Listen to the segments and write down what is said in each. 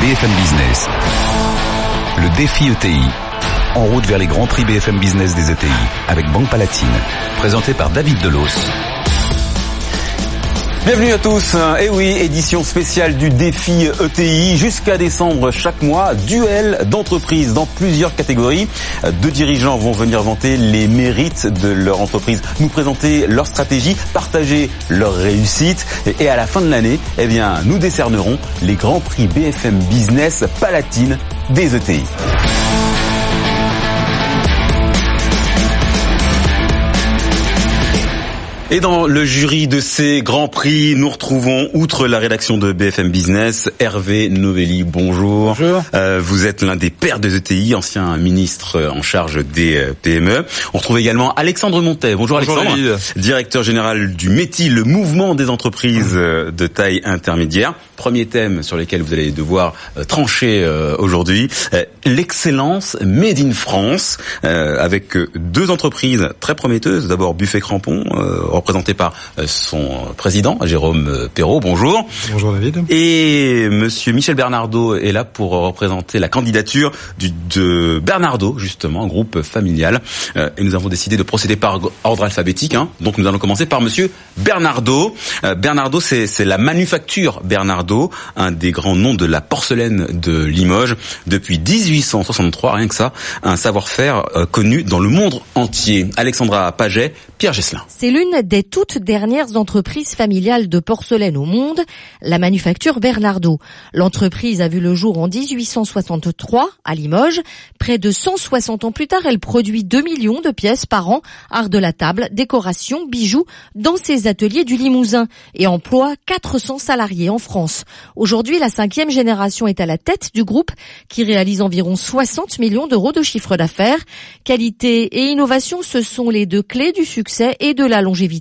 BFM Business. Le défi ETI. En route vers les grands prix BFM Business des ETI avec Banque Palatine. Présenté par David Delos. Bienvenue à tous. Et eh oui, édition spéciale du défi ETI jusqu'à décembre chaque mois. Duel d'entreprises dans plusieurs catégories. Deux dirigeants vont venir vanter les mérites de leur entreprise, nous présenter leur stratégie, partager leur réussite. Et à la fin de l'année, eh bien, nous décernerons les grands prix BFM Business Palatine des ETI. Et dans le jury de ces grands prix, nous retrouvons, outre la rédaction de BFM Business, Hervé Novelli. Bonjour. Bonjour. Euh, vous êtes l'un des pères des ETI, ancien ministre en charge des euh, PME. On retrouve également Alexandre Montet. Bonjour, Bonjour Alexandre. Directeur général du METI, le mouvement des entreprises euh, de taille intermédiaire. Premier thème sur lequel vous allez devoir trancher aujourd'hui. L'excellence made in France, avec deux entreprises très prometteuses. D'abord Buffet Crampon, représenté par euh, son président, Jérôme euh, Perrault. Bonjour. Bonjour David. Et Monsieur Michel Bernardo est là pour représenter la candidature du, de Bernardo, justement, groupe familial. Euh, et nous avons décidé de procéder par ordre alphabétique. Hein. Donc nous allons commencer par Monsieur Bernardo. Bernardo, c'est la manufacture Bernardo, un des grands noms de la porcelaine de Limoges. Depuis 1863, rien que ça, un savoir-faire connu dans le monde entier. Alexandra Paget, Pierre Gesselin. C'est l'une des toutes dernières entreprises familiales de porcelaine au monde, la manufacture Bernardo. L'entreprise a vu le jour en 1863 à Limoges. Près de 160 ans plus tard, elle produit 2 millions de pièces par an, art de la table, décoration, bijoux, dans ses ateliers du Limousin et emploie 400 salariés en France. Aujourd'hui, la cinquième génération est à la tête du groupe qui réalise environ 60 millions d'euros de chiffre d'affaires. Qualité et innovation, ce sont les deux clés du succès et de la longévité,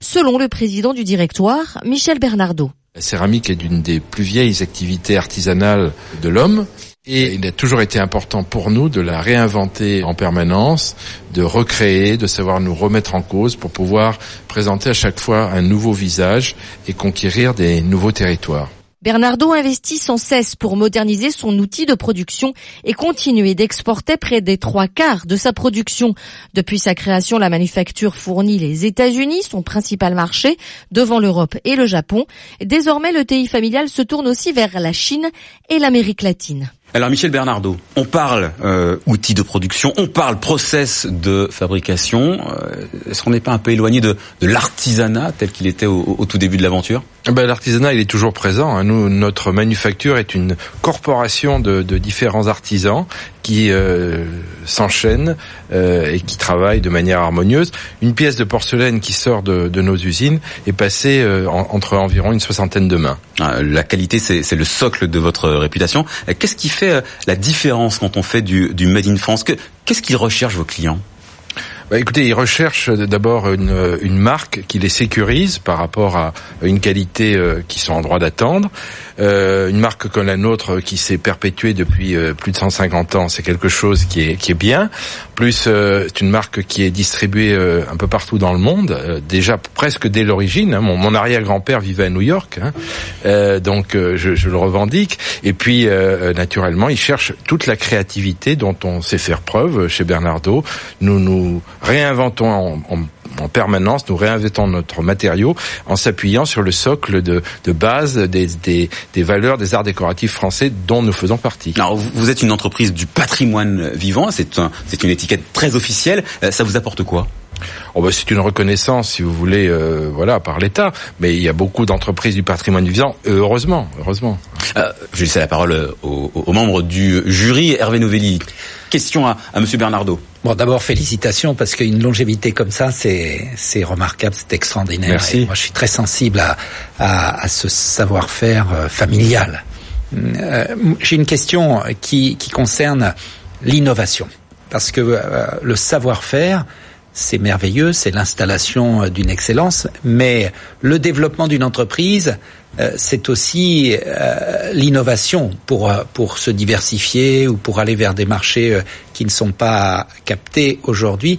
selon le président du directoire, Michel Bernardo. La céramique est d'une des plus vieilles activités artisanales de l'homme. Et il a toujours été important pour nous de la réinventer en permanence, de recréer, de savoir nous remettre en cause pour pouvoir présenter à chaque fois un nouveau visage et conquérir des nouveaux territoires. Bernardo investit sans cesse pour moderniser son outil de production et continuer d'exporter près des trois quarts de sa production. Depuis sa création, la manufacture fournit les États-Unis, son principal marché, devant l'Europe et le Japon. Désormais, le TI familial se tourne aussi vers la Chine et l'Amérique latine. Alors Michel Bernardo, on parle euh, outils de production, on parle process de fabrication. Euh, est-ce qu'on n'est pas un peu éloigné de, de l'artisanat tel qu'il était au, au, tout début de l'aventure? Ah ben, L'artisanat, il est toujours présent. Hein. Nous, notre manufacture est une corporation de, de différents artisans qui euh, s'enchaînent euh, et qui travaillent de manière harmonieuse. Une pièce de porcelaine qui sort de, de nos usines est passée euh, entre environ une soixantaine de mains. Ah, la qualité, c'est le socle de votre réputation. Qu'est-ce qui fait euh, la différence quand on fait du, du Made in France? Qu'est-ce qu'ils recherchent vos clients? Bah, écoutez, ils recherchent d'abord une, une, marque qui les sécurise par rapport à une qualité euh, qu'ils sont en droit d'attendre. Euh, une marque comme la nôtre qui s'est perpétuée depuis euh, plus de 150 ans, c'est quelque chose qui est, qui est bien. Plus, euh, c'est une marque qui est distribuée un peu partout dans le monde, déjà presque dès l'origine. Hein. Mon, mon arrière-grand-père vivait à New York, hein. donc je, je, le revendique. Et puis, naturellement, ils cherchent toute la créativité dont on sait faire preuve chez Bernardo. Nous nous réinventons en, en, permanence, nous réinventons notre matériau en s'appuyant sur le socle de, de base des, des, des, valeurs des arts décoratifs français dont nous faisons partie. Alors, vous êtes une entreprise du patrimoine vivant, c'est un, une étiquette très officielle. Euh, ça vous apporte quoi? Oh ben c'est une reconnaissance, si vous voulez, euh, voilà, par l'État. Mais il y a beaucoup d'entreprises du patrimoine vivant, heureusement, heureusement. Euh, je laisse la parole aux, aux, membres du jury. Hervé Novelli, question à, à Monsieur Bernardo. Bon, d'abord félicitations parce qu'une longévité comme ça, c'est c'est remarquable, c'est extraordinaire. Merci. moi, je suis très sensible à à, à ce savoir-faire euh, familial. Euh, J'ai une question qui, qui concerne l'innovation, parce que euh, le savoir-faire, c'est merveilleux, c'est l'installation euh, d'une excellence, mais le développement d'une entreprise, euh, c'est aussi euh, l'innovation pour pour se diversifier ou pour aller vers des marchés qui ne sont pas captés aujourd'hui.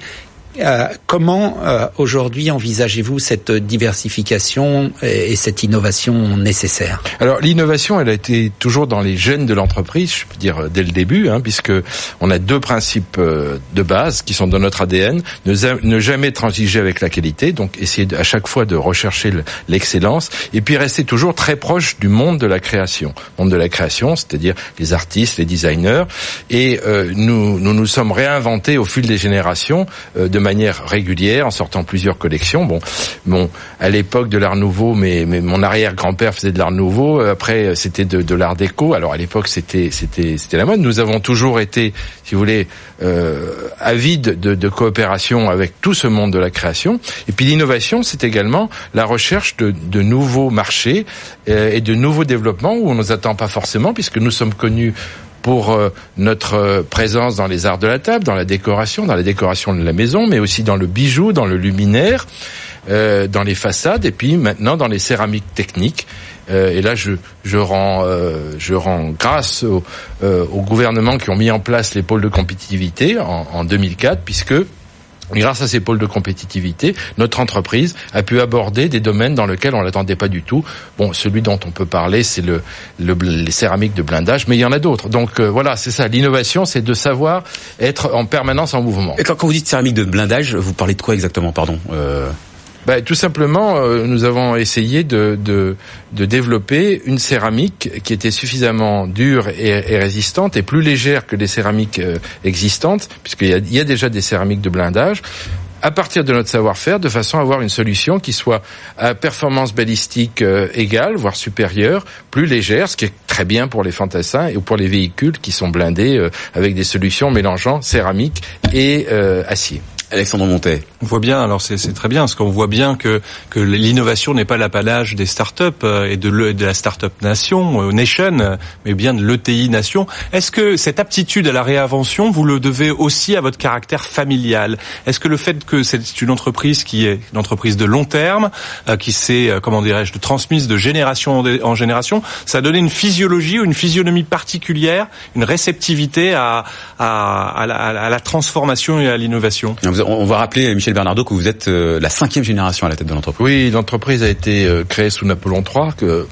Euh, comment euh, aujourd'hui envisagez-vous cette diversification et, et, cette innovation nécessaire? Alors l'innovation, elle a été toujours dans les gènes de l'entreprise, je peux dire dès le début, hein, puisque on a deux principes euh, de base qui sont dans notre ADN ne, jamais transiger avec la qualité, donc essayer à chaque fois de rechercher l'excellence, et puis rester toujours très proche du monde de la création, monde de la création, c'est-à-dire les artistes, les designers, et nous, nous nous sommes réinventés au fil des générations de manière régulière en sortant plusieurs collections. Bon, bon, à l'époque de l'Art Nouveau, mais, mais mon arrière-grand-père faisait de l'Art Nouveau. Après, c'était de, l'Art déco. Alors à l'époque, c'était c'était c'était la mode. Nous avons toujours été, si vous voulez, euh, avides de, de coopération avec tout ce monde de la création. Et puis l'innovation, c'est également la recherche de, de nouveaux marchés euh, et de nouveaux développements où on ne nous attend pas forcément, puisque nous sommes connus pour euh, notre euh, présence dans les arts de la table, dans la décoration, dans la décoration de la maison, mais aussi dans le bijou, dans le luminaire, euh, dans les façades, et puis maintenant dans les céramiques techniques. Euh, et là, je, je rends, euh, je rends grâce au, au, gouvernement qui ont mis en place les pôles de compétitivité en, en 2004, puisque Grâce à ces pôles de compétitivité, notre entreprise a pu aborder des domaines dans lesquels on l'attendait pas du tout. Bon, celui dont on peut parler, c'est le, le, les céramiques de blindage, mais il y en a d'autres. Donc euh, voilà, c'est ça. L'innovation, c'est de savoir être en permanence en mouvement. Et quand, vous dites céramique de blindage, vous parlez de quoi exactement, pardon euh... Ben, tout simplement, euh, nous avons essayé de, développer une céramique qui était suffisamment dure et, résistante et plus légère que les céramiques euh, existantes, puisqu'il y a, déjà des céramiques de blindage, à partir de notre savoir-faire, de façon à avoir une solution qui soit à performance balistique euh, égale, voire supérieure, plus légère, ce qui est très bien pour les fantassins et pour les véhicules qui sont blindés avec des solutions mélangeant céramique et acier. Alexandre Montet. On voit bien, alors c'est très bien, parce qu'on voit bien que, que l'innovation n'est pas l'apanage des startups et de, le, de la startup nation, euh, nation, mais bien de l'ETI nation. Est-ce que cette aptitude à la réinvention, vous le devez aussi à votre caractère familial? Est-ce que le fait que c'est une entreprise qui est une entreprise de long terme, euh, qui s'est, euh, comment dirais-je, transmise de génération en génération, ça a donné une physiologie ou une physionomie particulière, une réceptivité à, à, à, la, à la transformation et à l'innovation? On va rappeler, Michel Bernardo, que vous êtes euh, la cinquième génération à la tête de l'entreprise. Oui, l'entreprise a été euh, créée sous Napoléon III, que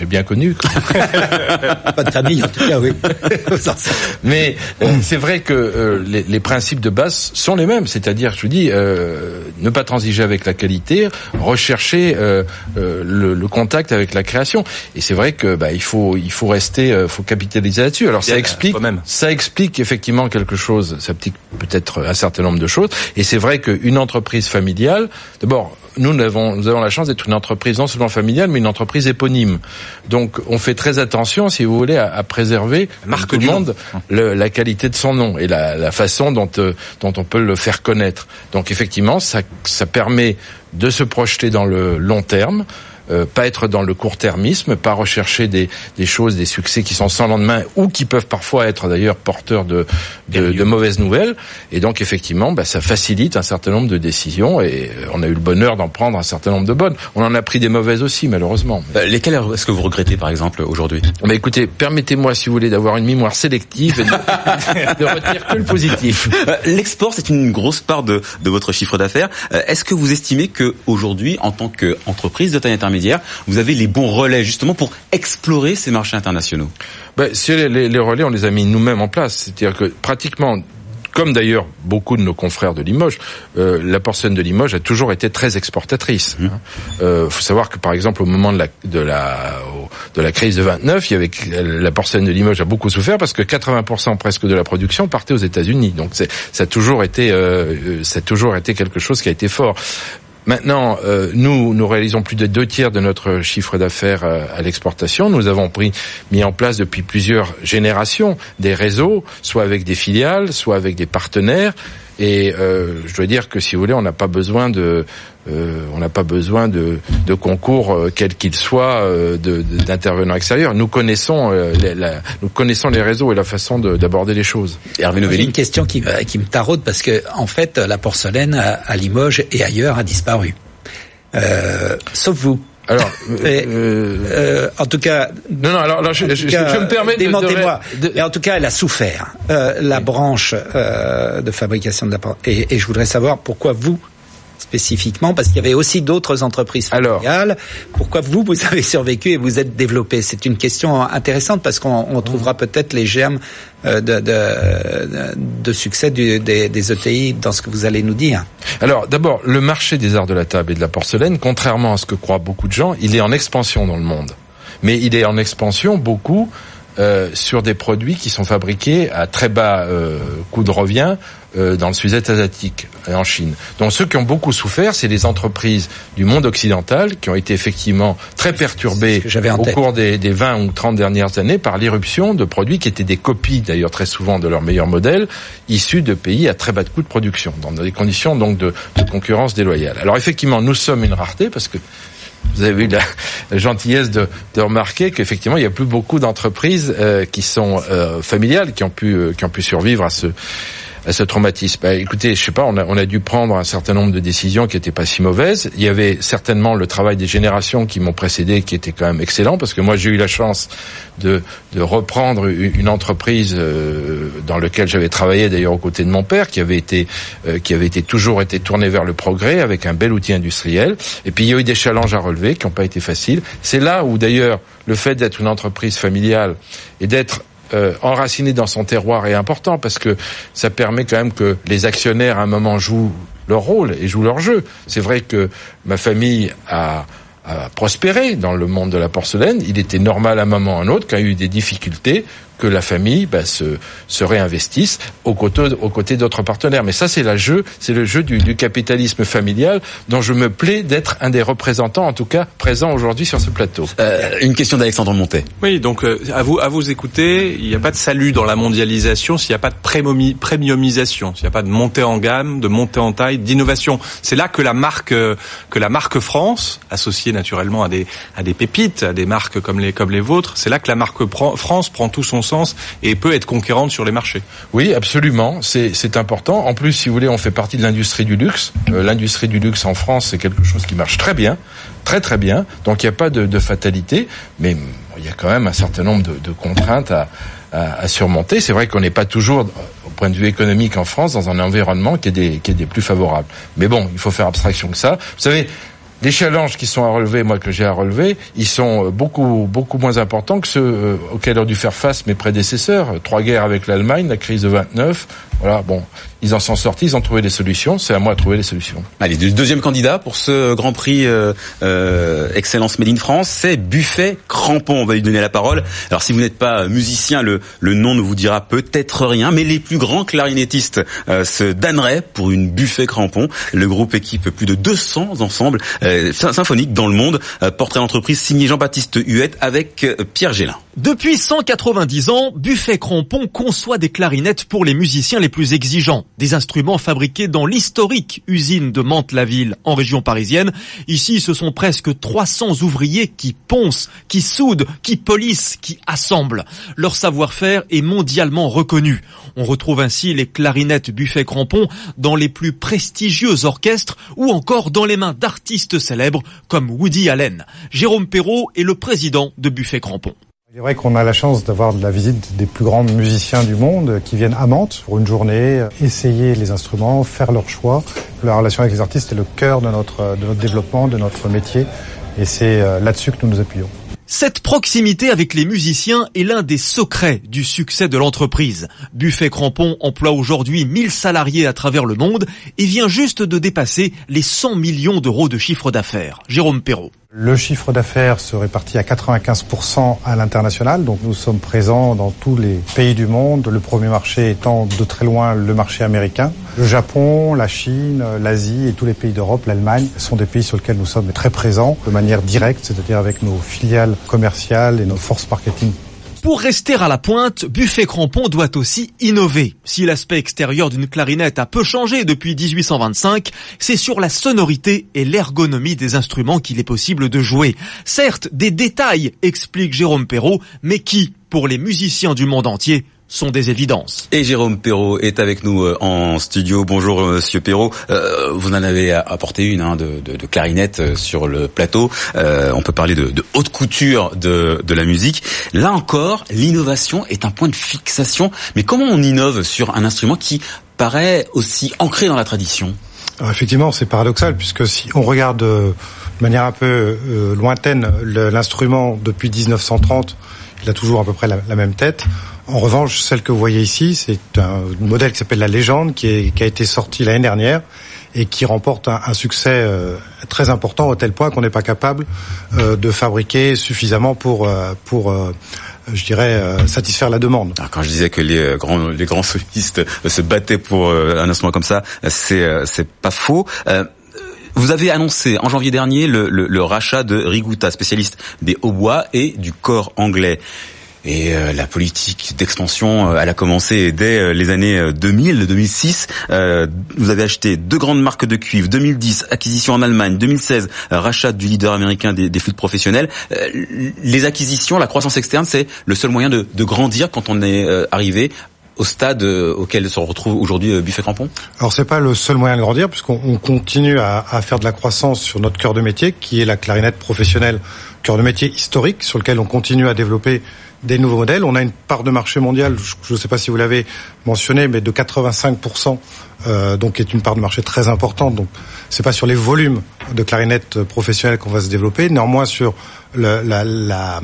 j'ai bien connu. Pas de famille, en tout cas, oui. Mais euh, c'est vrai que euh, les, les, principes de base sont les mêmes. C'est-à-dire, je vous dis, euh, ne pas transiger avec la qualité, rechercher le, le, contact avec la création. Et c'est vrai que bah, il faut il faut rester, faut capitaliser là-dessus. Alors ça explique, ça explique effectivement quelque chose. Ça explique peut-être un certain nombre de choses. Et c'est vrai qu'une entreprise familiale, d'abord nous avons, nous avons la chance d'être une entreprise non seulement familiale, mais une entreprise éponyme. Donc, on fait très attention, si vous voulez, à, à préserver, marque du monde, le, la qualité de son nom et la, la façon dont, euh, dont on peut le faire connaître. Donc, effectivement, ça, ça permet de se projeter dans le long terme, euh, pas être dans le court-termisme, pas rechercher des, des, choses, des succès qui sont sans lendemain ou qui peuvent parfois être d'ailleurs porteurs de, de, de, mauvaises nouvelles. Et donc effectivement, bah, ça facilite un certain nombre de décisions et euh, on a eu le bonheur d'en prendre un certain nombre de bonnes. On en a pris des mauvaises aussi, malheureusement. Euh, lesquelles est-ce que vous regrettez, par exemple, aujourd'hui? Bah, Écoutez, permettez-moi, si vous voulez, d'avoir une mémoire sélective et de, de retenir que le positif. L'export, c'est une grosse part de, de votre chiffre d'affaires. Est-ce que vous estimez que aujourd'hui, en tant qu'entreprise de taille intermédiaire, vous avez les bons relais justement pour explorer ces marchés internationaux ben, les, les relais, on les a mis nous-mêmes en place. C'est-à-dire que pratiquement comme d'ailleurs beaucoup de nos confrères de Limoges, euh, la porcelaine de Limoges a toujours été très exportatrice. Il mmh. euh, faut savoir que par exemple au moment de la de la de la crise de 29, il y avait la porcelaine de Limoges a beaucoup souffert parce que 80% presque de la production partait aux États-Unis. Donc ça a toujours été euh, ça a toujours été quelque chose qui a été fort. Maintenant, euh, nous, réalisons plus de deux tiers de notre chiffre d'affaires euh, à l'exportation. Nous avons pris, mis en place depuis plusieurs générations des réseaux, soit avec des filiales, soit avec des partenaires. Et euh, je dois dire que si vous voulez, on n'a pas besoin de, euh, on n'a pas besoin de, de concours euh, quel qu'il soit euh, de- de- d'intervenants extérieurs. Nous connaissons, euh, les, la- nous connaissons les réseaux et la façon de- d'aborder les choses. Hervé J'ai Novelli. une question qui, me- qui me taraude parce que en fait la porcelaine à, à Limoges et ailleurs a disparu. Euh, sauf vous. Alors, Et, euh, Euh, en tout cas, non, non. Alors, je, je- cas, je me permets de- démentez-moi. de- Mais en tout cas, elle a souffert. Euh, la branche euh, de fabrication de la et, et je voudrais savoir pourquoi vous spécifiquement, parce qu'il y avait aussi d'autres entreprises Alors. familiales. Pourquoi vous, vous avez survécu et vous êtes développé? C'est une question intéressante parce qu'on on trouvera peut-être les germes euh, de, de, de succès du- des, des ETI dans ce que vous allez nous dire. Alors, d'abord, le marché des arts de la table et de la porcelaine, contrairement à ce que croient beaucoup de gens, il est en expansion dans le monde. Mais il est en expansion beaucoup euh, sur des produits qui sont fabriqués à très bas euh, coût de revient euh, dans le sud-est asiatique et en Chine. Donc ceux qui ont beaucoup souffert, c'est les entreprises du monde occidental qui ont été effectivement très perturbées au tête. cours des, des 20 ou 30 dernières années par l'irruption de produits qui étaient des copies, d'ailleurs très souvent de leurs meilleurs modèles, issus de pays à très bas de coût de production, dans des conditions donc de, de concurrence déloyale. Alors effectivement, nous sommes une rareté parce que vous avez eu la, gentillesse de, de remarquer qu'effectivement, il n'y a plus beaucoup d'entreprises euh, qui sont euh, familiales, qui ont pu euh, qui ont pu survivre à ce à ce traumatisme. Bah, écoutez, je sais pas, on a, on a dû prendre un certain nombre de décisions qui n'étaient pas si mauvaises. Il y avait certainement le travail des générations qui m'ont précédé, qui était quand même excellent, parce que moi j'ai eu la chance de, de reprendre une entreprise euh, dans laquelle j'avais travaillé d'ailleurs aux côtés de mon père, qui avait été euh, qui avait été toujours été tourné vers le progrès avec un bel outil industriel. Et puis il y a eu des challenges à relever qui n'ont pas été faciles. C'est là où d'ailleurs le fait d'être une entreprise familiale et d'être euh, enraciné dans son terroir est important parce que ça permet quand même que les actionnaires à un moment jouent leur rôle et jouent leur jeu. C'est vrai que ma famille a, a prospéré dans le monde de la porcelaine. Il était normal à un moment ou à un autre, quand il y a eu des difficultés, que la famille bah, se, se réinvestisse aux côtés, aux côtés d'autres partenaires. Mais ça, c'est le jeu, c'est le jeu du, du capitalisme familial dont je me plais d'être un des représentants, en tout cas présents aujourd'hui sur ce plateau. Euh, une question d'Alexandre Montet. Oui, donc euh, à vous à vous écouter, il n'y a pas de salut dans la mondialisation s'il n'y a pas de premiumisation, s'il n'y a pas de montée en gamme, de montée en taille, d'innovation. C'est là que la marque euh, que la marque France, associée naturellement à des à des pépites, à des marques comme les comme les vôtres, c'est là que la marque France prend tout son sens et peut être conquérante sur les marchés. Oui, absolument, c'est important. En plus, si vous voulez, on fait partie de l'industrie du luxe. Euh, l'industrie du luxe en France, c'est quelque chose qui marche très bien, très très bien. Donc il n'y a pas de, fatalité, mais il y a quand même un certain nombre de, contraintes à, surmonter. C'est vrai qu'on n'est pas toujours, au point de vue économique en France, dans un environnement qui est des, qui est des plus favorables. Mais bon, il faut faire abstraction que ça. Vous savez, les challenges qui sont à relever, moi que j'ai à relever, ils sont euh, beaucoup beaucoup moins importants que ceux euh, auxquels ont dû faire face mes prédécesseurs. Trois guerres avec l'Allemagne, la crise de 29. Voilà, bon, ils en sont sortis, ils ont trouvé des solutions. C'est à moi de trouver les solutions. Allez, le deuxième candidat pour ce Grand Prix euh, euh, Excellence Made in France, c'est Buffet Crampon. On va lui donner la parole. Alors, si vous n'êtes pas musicien, le, le nom ne vous dira peut-être rien, mais les plus grands clarinettistes euh, se damneraient pour une Buffet Crampon. Le groupe équipe plus de 200 ensembles euh, symphoniques dans le monde. Euh, portrait d'entreprise signé Jean-Baptiste Huette avec euh, Pierre Gélin. Depuis 190 ans, Buffet Crampon conçoit des clarinettes pour les musiciens les plus exigeants. Des instruments fabriqués dans l'historique usine de Mantes-la-Ville, en région parisienne. Ici, ce sont presque 300 ouvriers qui poncent, qui soudent, qui polissent, qui assemblent. Leur savoir-faire est mondialement reconnu. On retrouve ainsi les clarinettes Buffet Crampon dans les plus prestigieux orchestres ou encore dans les mains d'artistes célèbres comme Woody Allen. Jérôme Perrault est le président de Buffet Crampon. Il est vrai qu'on a la chance d'avoir de la visite des plus grands musiciens du monde qui viennent à Mantes pour une journée, essayer les instruments, faire leur choix. La relation avec les artistes est le cœur de notre, de notre développement, de notre métier, et c'est euh, là-dessus que nous nous appuyons. Cette proximité avec les musiciens est l'un des secrets du succès de l'entreprise. Buffet Crampon emploie aujourd'hui 1000 salariés à travers le monde et vient juste de dépasser les 100 millions d'euros de chiffre d'affaires. Jérôme Perrault. Le chiffre d'affaires se répartit à 95% à l'international, donc nous sommes présents dans tous les pays du monde, le premier marché étant de très loin le marché américain. Le Japon, la Chine, l'Asie et tous les pays d'Europe, l'Allemagne, sont des pays sur lesquels nous sommes très présents de manière directe, c'est-à-dire avec nos filiales commerciales et nos forces marketing Pour rester à la pointe, Buffet Crampon doit aussi innover. Si l'aspect extérieur d'une clarinette a peu changé depuis 1825, c'est sur la sonorité et l'ergonomie des instruments qu'il est possible de jouer. Certes, des détails, explique Jérôme Perrault, mais qui, pour les musiciens du monde entier, sont des évidences. Et Jérôme Perrault est avec nous euh, en studio. Bonjour euh, Monsieur Perrault. Euh, vous en avez apporté une hein, de, de, de, clarinette sur le plateau. Euh, on peut parler de, de, haute couture de, de la musique. Là encore, l'innovation est un point de fixation. Mais comment on innove sur un instrument qui paraît aussi ancré dans la tradition? Alors Effectivement, c'est paradoxal puisque si on regarde de manière un peu lointaine l'instrument depuis 1930, il a toujours à peu près la, la même tête. En revanche, celle que vous voyez ici, c'est un modèle qui s'appelle la Légende, qui, est, qui a été sorti l'année dernière et qui remporte un, un succès euh, très important au tel point qu'on n'est pas capable euh, de fabriquer suffisamment pour euh, pour je dirais satisfaire la demande. Alors quand je disais que les grands les grands solistes se battaient pour un instrument comme ça, c'est c'est pas faux. Vous avez annoncé en janvier dernier le, le, le rachat de Riguta, spécialiste des hautbois et du corps anglais. Et euh, la politique d'expansion, euh, elle a commencé dès euh, les années 2000-2006. vous avez acheté deux grandes marques de cuivre. 2010, acquisition en Allemagne. 2016, rachat du leader américain des, des flûtes professionnelles. les acquisitions, la croissance externe, c'est le seul moyen de, grandir quand on est arrivé au stade auquel se retrouve aujourd'hui Buffet Crampon Alors c'est pas le seul moyen de grandir puisqu'on continue à, faire de la croissance sur notre cœur de métier qui est la clarinette professionnelle, cœur de métier historique sur lequel on continue à développer des nouveaux modèles. On a une part de marché mondiale, je ne sais pas si vous l'avez mentionné, mais de 85%, euh, donc qui est une part de marché très importante. Donc c'est pas sur les volumes de clarinettes professionnelles qu'on va se développer, néanmoins sur le, la, la,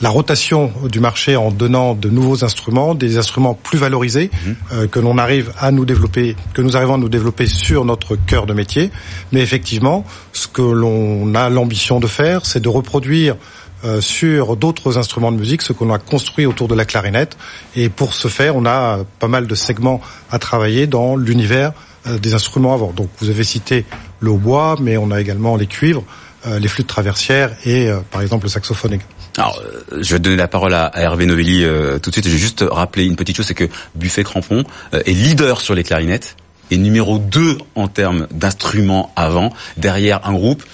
la, rotation du marché en donnant de nouveaux instruments, des instruments plus valorisés mmh. euh, que l'on arrive à nous développer, que nous arrivons à nous développer sur notre cœur de métier. Mais effectivement, ce que l'on a l'ambition de faire, c'est de reproduire euh, sur d'autres instruments de musique, ce qu'on a construit autour de la clarinette. Et pour ce faire, on a pas mal de segments à travailler dans l'univers euh, des instruments avant. Donc vous avez cité le hautbois, mais on a également les cuivres, euh, les flûtes traversières et par exemple le saxophone. Alors, je vais donner la parole à, Hervé Novelli tout de suite. Je vais juste rappeler une petite chose, c'est que Buffet Crampon est leader sur les clarinettes et numéro 2 en termes d'instruments avant, derrière un groupe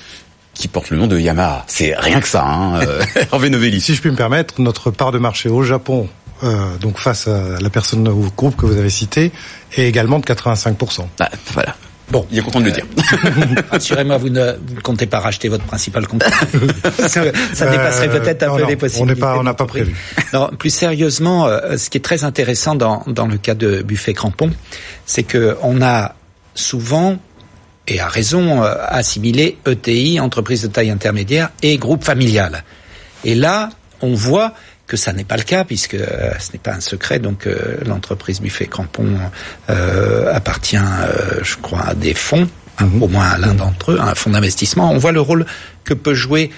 qui porte le nom de Yamaha. C'est rien que ça, hein, euh, Hervé Novelli. Si je puis me permettre, notre part de marché au Japon, euh, donc face à la personne ou groupe que vous avez cité, est également de 85%. Ah, voilà. Bon, il est content de le dire. Assurez-moi, vous ne, vous ne comptez pas racheter votre principal compte. ça, ça dépasserait euh, peut-être un non, peu non, les possibilités. On n'est pas, on n'a pas prévu. Non, plus sérieusement, euh, ce qui est très intéressant dans, dans le cas de Buffet Crampon, c'est que on a souvent et à raison, euh, assimilé ETI, entreprise de taille intermédiaire, et groupe familial. Et là, on voit que ça n'est pas le cas puisque euh, ce n'est pas un secret. Donc euh, l'entreprise Buffet Crampon appartient, je crois, à des fonds, mmh. au moins à l'un d'entre eux, à un fonds d'investissement. On voit le rôle que peut jouer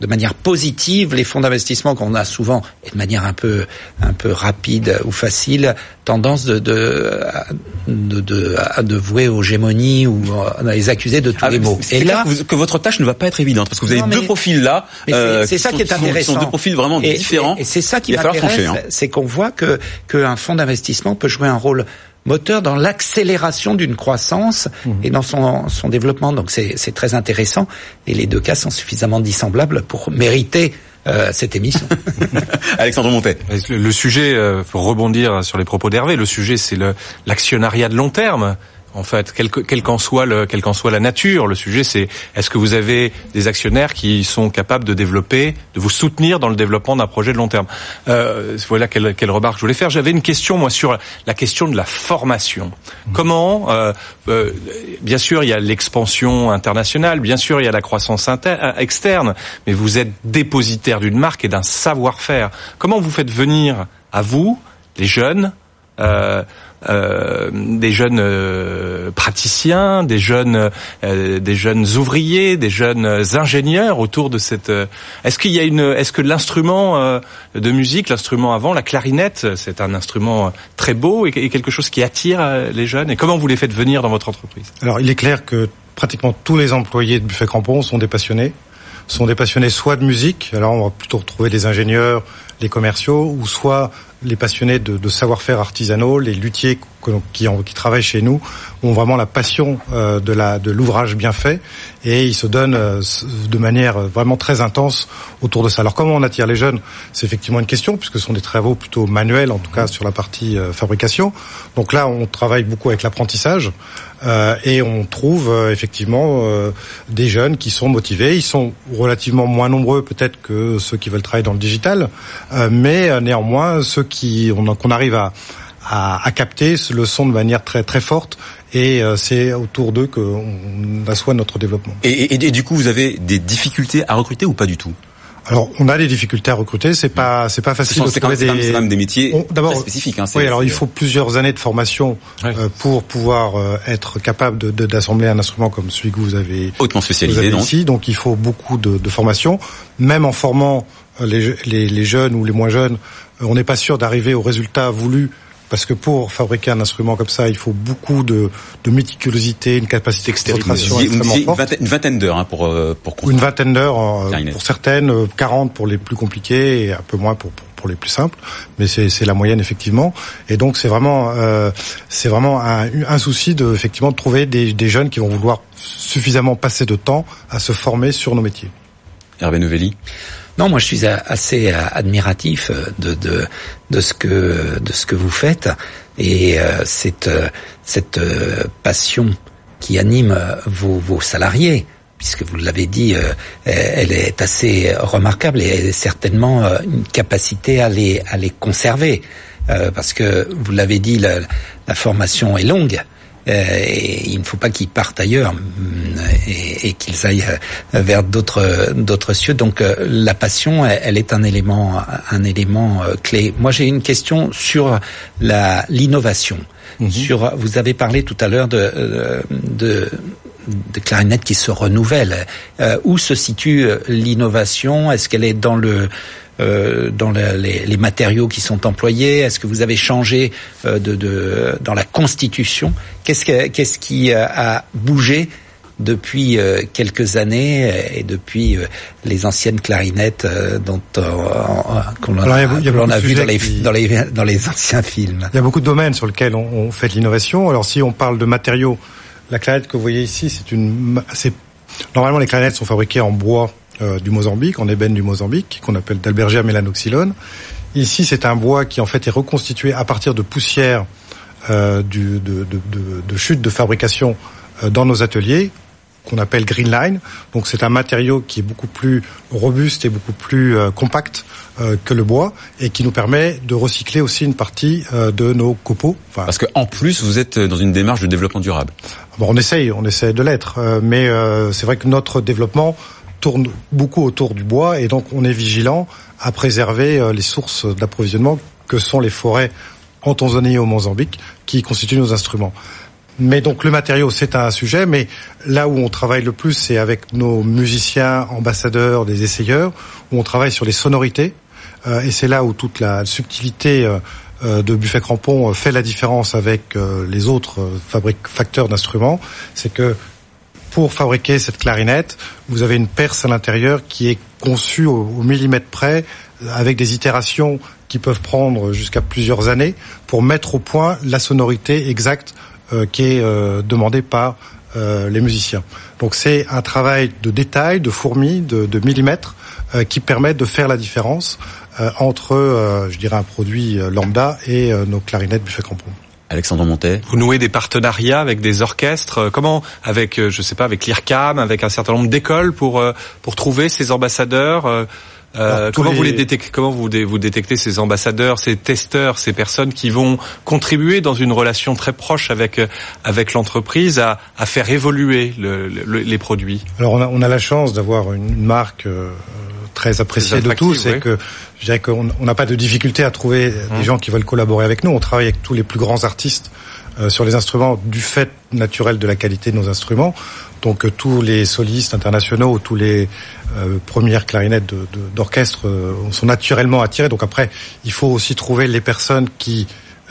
de manière positive les fonds d'investissement qu'on a souvent et de manière un peu un peu rapide ou facile tendance de de de, de, de vouer aux gémonies ou à les accuser de tous ah, les maux. Et là que, vous, que, votre tâche ne va pas être évidente parce que vous avez non, deux profils là. Euh, c'est ça qui est intéressant. Ce sont deux profils vraiment et, différents. Et, et c'est ça qui m'intéresse, hein. c'est qu'on voit que qu'un fonds d'investissement peut jouer un rôle moteur dans l'accélération d'une croissance mmh. et dans son, son développement. Donc c'est très intéressant et les deux cas sont suffisamment dissemblables pour mériter euh, cette émission. Alexandre Montet. Le, le sujet, euh, pour rebondir sur les propos d'Hervé, le sujet c'est l'actionnariat de long terme en fait, quelle qu'en soit le, quelle qu'en soit la nature. Le sujet, c'est est-ce que vous avez des actionnaires qui sont capables de développer, de vous soutenir dans le développement d'un projet de long terme? Euh, voilà quelle, quelle remarque je voulais faire. J'avais une question moi sur la question de la formation. Mmh. Comment, euh, euh, bien sûr, il y a l'expansion internationale, bien sûr, il y a la croissance euh, externe, mais vous êtes dépositaire d'une marque et d'un savoir-faire. Comment vous faites venir à vous, les jeunes, euh, euh, des jeunes euh, praticiens, des jeunes, euh, des jeunes ouvriers, des jeunes ingénieurs autour de cette. Euh, est-ce qu'il y a une, est-ce que l'instrument de musique, l'instrument avant, la clarinette, c'est un instrument très beau et, et, quelque chose qui attire les jeunes? Et comment vous les faites venir dans votre entreprise? Alors, il est clair que pratiquement tous les employés de Buffet Crampon sont des passionnés sont des passionnés soit de musique, alors on va plutôt retrouver des ingénieurs, les commerciaux, ou soit les passionnés de, savoir-faire artisanaux, les luthiers qui, qui, travaillent chez nous ont vraiment la passion euh, de la de l'ouvrage bien fait et ils se donnent euh, de manière vraiment très intense autour de ça. Alors comment on attire les jeunes? C'est effectivement une question puisque ce sont des travaux plutôt manuels en tout cas sur la partie euh, fabrication. Donc là on travaille beaucoup avec l'apprentissage et on trouve effectivement des jeunes qui sont motivés. Ils sont relativement moins nombreux peut-être que ceux qui veulent travailler dans le digital, mais néanmoins ceux qui qu'on arrive à à, à, capter le son de manière très très forte et euh, c'est autour d'eux qu'on assoit notre développement. Et, et, et, du coup, vous avez des difficultés à recruter ou pas du tout? Alors, on a des difficultés à recruter. C'est pas, c'est pas facile de trouver des. C'est même des métiers d'abord spécifiques. Hein, oui, alors il faut plusieurs années de formation euh, pour pouvoir euh, être capable de, d'assembler un instrument comme celui que vous avez hautement spécialisé donc. ici. Donc, il faut beaucoup de, de formation. Même en formant les, les, les, jeunes ou les moins jeunes, on n'est pas sûr d'arriver au résultat voulu parce que pour fabriquer un instrument comme ça, il faut beaucoup de, de méticulosité, une capacité d'exploitation extrêmement forte. Une vingtaine d'heures hein, pour euh, pour Une vingtaine d'heures euh, pour certaines, 40 euh, pour les plus compliqués et un peu moins pour, pour, les plus simples, mais c'est la moyenne effectivement. Et donc c'est vraiment euh, c'est vraiment un, un, souci de effectivement de trouver des, des jeunes qui vont vouloir suffisamment passer de temps à se former sur nos métiers. Hervé Novelli non, moi je suis assez euh, admiratif euh, de, de, de, ce que, de ce que vous faites et euh, cette, cette passion qui anime vos, vos salariés puisque vous l'avez dit, elle est assez remarquable et certainement une capacité à les, à les conserver. parce que vous l'avez dit, la, la, formation est longue. Euh, et il ne faut pas qu'ils partent ailleurs mm, et, qu'ils aillent euh, vers d'autres d'autres cieux. Donc euh, la passion, elle, est un élément un élément clé. Moi, j'ai une question sur la l'innovation. Mhm. Sur, vous avez parlé tout à l'heure de, de de clarinettes qui se renouvellent. où se situe l'innovation? Est-ce qu'elle est dans le euh, dans les, les, matériaux qui sont employés? Est-ce que vous avez changé euh, de, de, dans la constitution? Qu'est-ce qu'est-ce qui a bougé depuis euh, quelques années et depuis les anciennes clarinettes dont on, a, a, vu dans les, dans les, dans, les, anciens films. Il y a beaucoup de domaines sur lesquels on, on fait de l'innovation. Alors si on parle de matériaux, la clarinette que vous voyez ici, c'est une, c'est normalement les clarinettes sont fabriquées en bois euh, du Mozambique, en ébène du Mozambique, qu'on appelle d'Albergia melanoxylon. Ici, c'est un bois qui en fait est reconstitué à partir de poussière euh, du, de, de, de, de chute de fabrication euh, dans nos ateliers qu'on appelle green line. Donc c'est un matériau qui est beaucoup plus robuste et beaucoup plus euh, compact euh, que le bois et qui nous permet de recycler aussi une partie euh, de nos copeaux. Enfin, Parce que en plus vous êtes dans une démarche de développement durable. Bon, on essaye, on essaye de l'être, mais c'est vrai que notre développement tourne beaucoup autour du bois et donc on est vigilant à préserver euh, les sources d'approvisionnement que sont les forêts en Tanzanie et au Mozambique qui constituent nos instruments. Mais donc le matériau, c'est un sujet, mais là où on travaille le plus, c'est avec nos musiciens, ambassadeurs, des essayeurs, où on travaille sur les sonorités. Euh, et c'est là où toute la subtilité euh, de Buffet Crampon fait la différence avec les autres facteurs d'instruments. C'est que pour fabriquer cette clarinette, vous avez une perce à l'intérieur qui est conçue au, millimètre près, avec des itérations qui peuvent prendre jusqu'à plusieurs années pour mettre au point la sonorité exacte euh, qui est euh, demandée par euh, les musiciens. Donc c'est un travail de détail, de fourmi, de, millimètres qui permet de faire la différence entre, je dirais, un produit lambda et nos clarinettes Buffet Crampon. Alexandre Montet. Vous nouez des partenariats avec des orchestres, euh, comment Avec, euh, je sais pas, avec l'IRCAM, avec un certain nombre d'écoles pour euh, pour trouver ces ambassadeurs. comment vous les détectez Comment vous, vous détectez ces ambassadeurs, ces testeurs, ces personnes qui vont contribuer dans une relation très proche avec avec l'entreprise à, à faire évoluer le, les produits? Alors on a, on a la chance d'avoir une marque très appréciée de tous, et que je dirais qu'on n'a pas de difficulté à trouver des mmh. gens qui veulent collaborer avec nous. On travaille avec tous les plus grands artistes euh, sur les instruments du fait naturel de la qualité de nos instruments. Donc euh, tous les solistes internationaux, tous les euh, premières clarinettes d'orchestre de, sont naturellement attirés. Donc après, il faut aussi trouver les personnes qui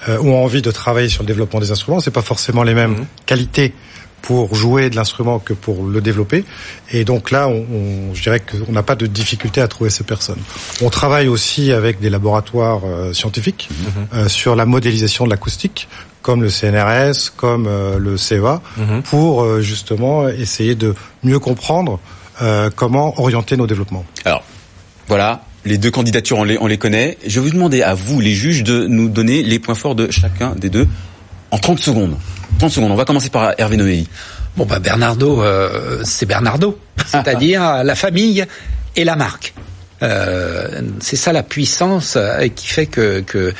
ont envie de travailler sur le développement des instruments. C'est pas forcément les mêmes mmh. qualités pour jouer de l'instrument que pour le développer. Et donc là, on, on je dirais qu'on n'a pas de difficulté à trouver ces personnes. On travaille aussi avec des laboratoires euh, scientifiques Mhm. euh, sur la modélisation de l'acoustique, comme le CNRS, comme euh, le CEA, Mhm. pour euh, justement essayer de mieux comprendre euh, comment orienter nos développements. Alors, voilà, les deux candidatures, on les, on les connaît. Je vais vous demander à vous, les juges, de nous donner les points forts de chacun des deux en 30 secondes. 30 secondes, on va commencer par Hervé Noéi. Bon bah Bernardo, euh, c'est Bernardo, c'est-à-dire la famille et la marque. Euh, c'est ça la puissance euh, qui fait que, que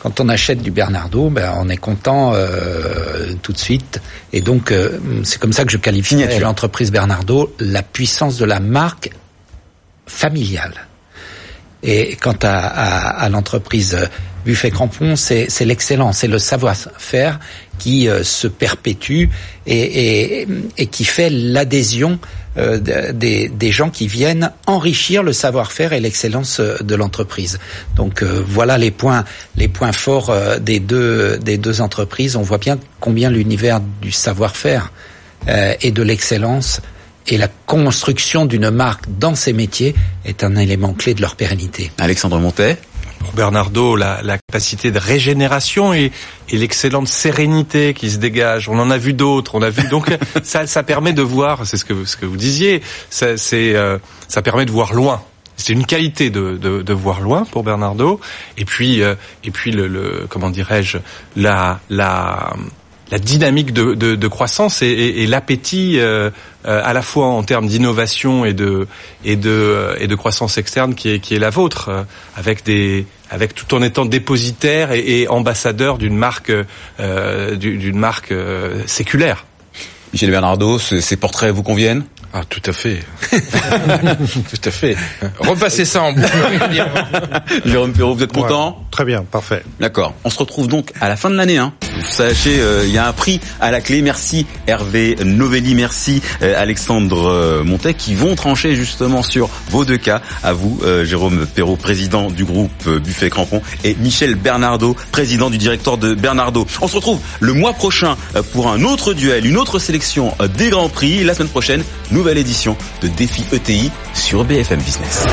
quand on achète du Bernardo, ben on est content euh, tout de suite. Et donc euh, c'est comme ça que je qualifie l'entreprise Bernardo, la puissance de la marque familiale. Et quant à, l'entreprise Buffet Crampon, c'est l'excellence, c'est le savoir-faire qui euh, se perpétue et, qui fait l'adhésion euh, de- des, gens qui viennent enrichir le savoir-faire et l'excellence euh, de l'entreprise. Donc euh, voilà les points, forts euh, des deux des deux entreprises. On voit bien combien l'univers du savoir-faire euh, et de l'excellence et la construction d'une marque dans ces métiers est un élément clé de leur pérennité. Alexandre Montet. Pour Bernardo, la, la capacité de régénération et, et l'excellente sérénité qui se dégage. On en a vu d'autres. On a vu donc ça, ça permet de voir. C'est ce que ce que vous disiez. Ça, c'est euh, ça permet de voir loin. C'est une qualité de, de, de voir loin pour Bernardo. Et puis euh, et puis le, le comment dirais-je la la la dynamique de, de, de croissance et, et, et l'appétit euh, euh, à la fois en termes d'innovation et de et de euh, et de croissance externe qui est qui est la vôtre euh, avec des avec tout en étant dépositaire et, et ambassadeur d'une marque euh, du- d'une marque euh, séculaire. Michel Bernardo, ce- ces portraits vous conviennent? Ah, tout à fait. tout à fait. Repassez ça en boucle. Jérôme Perrault, vous êtes content? Très bien, parfait. D'accord. On se retrouve donc à la fin de l'année. Hein. Vous sachez, euh, il y a un prix à la clé. Merci Hervé Novelli, merci euh, Alexandre euh, Montet qui vont trancher justement sur vos deux cas. À vous, euh, Jérôme Perrault, président du groupe Buffet Crampon, et Michel Bernardo, président du directoire de Bernardo. On se retrouve le mois prochain pour un autre duel, une autre sélection des grands prix. La semaine prochaine, nouvelle édition de Défi ETI sur BFM Business.